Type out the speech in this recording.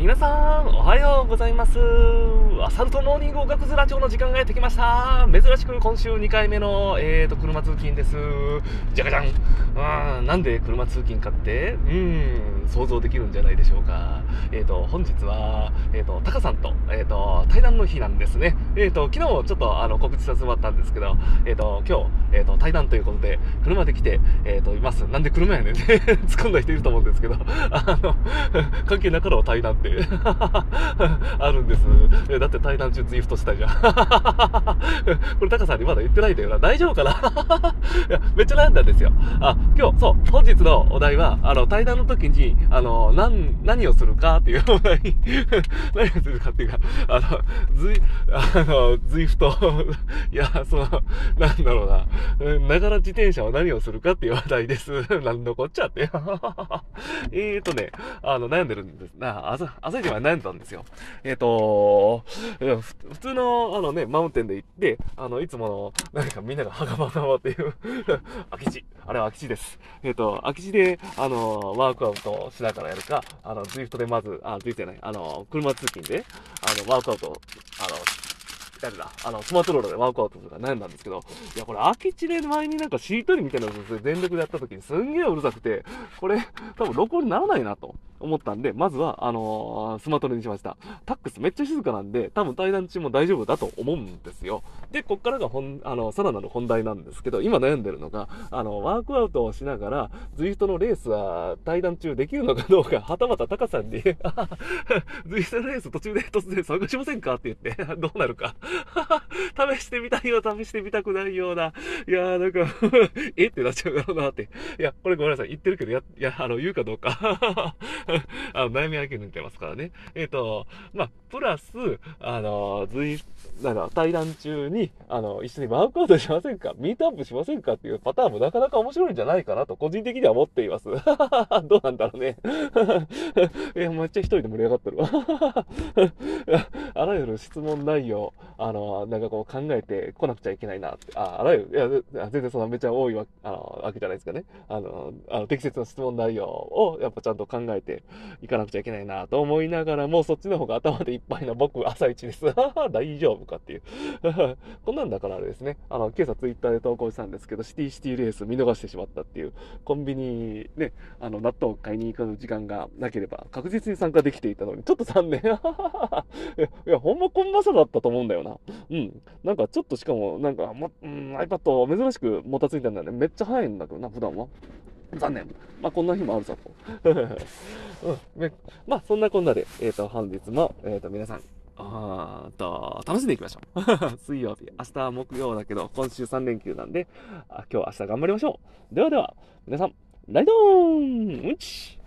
皆さん、おはようございます。アサルトモーニングおがくずラジオの時間がやってきました。珍しく今週2回目の、えーと、車通勤です。じゃかじゃん。うん、なんで車通勤かって、うん、想像できるんじゃないでしょうか。えーと、本日は、えーと、タカさんと、えーと、対談の日なんですね。えーと、昨日ちょっとあの告知させてもらったんですけど、えーと、今日、えーと、対談ということで、車で来て、えーと、います。なんで車やねんって 突っ込んだ人いると思うんですけど、あの、関係なかろう対談って。あるんです。だって対談中ツイフトしたじゃん。これタカさんにまだ言ってないんだよな。大丈夫かな？いや、めっちゃ悩んだんですよ。あ、今日、そう、本日のお題は、あの、対談の時に、あの、何、何をするかっていうお題、何をするかっていうか、あの、ズイ、あの、ズイフト、いや、その、なんだろうな、ながら自転車は何をするかっていう話題です。なんのこっちゃって。えーとね、あの、悩んでるんです。な、朝、朝一は悩んだんですよ。えっ、ー、と普通の、あのね、マウンテンで行って、あの、いつもの、何かみんながはがまがまっていう 空き地。あれは空き地です。えっ、ー、と、空き地で、あの、ワークアウトしながらやるか、あの、ズイフトでまず、あ、ズイフトじゃない、あの、車通勤で、あの、ワークアウト、あの、誰だあの、スマートローラーでワークアウトとか悩んだんですけど、いや、これ、空き地で前になんかしりとりみたいなの全力でやった時にすんげえうるさくて、これ、多分録音にならないなと。思ったんで、まずは、あのー、スマートフォンにしました。タックスめっちゃ静かなんで、多分対談中も大丈夫だと思うんですよ。で、こっからが本、あの、さらなる本題なんですけど、今悩んでるのが、あの、ワークアウトをしながら、ズイフトのレースは対談中できるのかどうか、はたまたタカさんに、ズイフトのレース途中で突然参加しませんかって言って、どうなるか。試してみたいよ、試してみたくないような。いやーなんか え？ってなっちゃうだろうなって。いや、これごめんなさい。言ってるけど、や、いや、あの、言うかどうか あの、悩み分け抜いてますからね。えっ、ー、と、まあ、プラス、あの、随、なんか、対談中に、あの、一緒にワークアウトしませんか？ミートアップしませんかっていうパターンもなかなか面白いんじゃないかなと、個人的には思っています。どうなんだろうね。いや、めっちゃ一人で盛り上がってるわ。あらゆる質問内容、あの、なんかこう考えて来なくちゃいけないなって。あ、あらゆる、いや、全然そんなめちゃ多いわ、あの、わけじゃないですかね。あの、あの適切な質問内容を、やっぱちゃんと考えていかなくちゃいけないなと思いながらも、そっちの方が頭でいっぱいな僕、朝一です。大丈夫かっていう。こんなんだからあれですね。あの、今朝ツイッターで投稿したんですけど、シティシティレース見逃してしまったっていう、コンビニね、あの、納豆買いに行く時間がなければ、確実に参加できていたのに、ちょっと残念。いや、ほんまこんなさだったと思うんだよな。うん。なんかちょっとしかも、なんか、ま、うん、iPad 珍しくもたついたんだよね。めっちゃ早いんだけどな、普段は。残念。まあ、こんな日もあるさと。うん。まあ、そんなこんなで、えっ、ー、と、本日も、えっ、ー、と、皆さん、あと、楽しんでいきましょう。水曜日、明日は木曜だけど、今週3連休なんで、あ今日、明日頑張りましょう。ではでは、皆さん、ライドーンうんち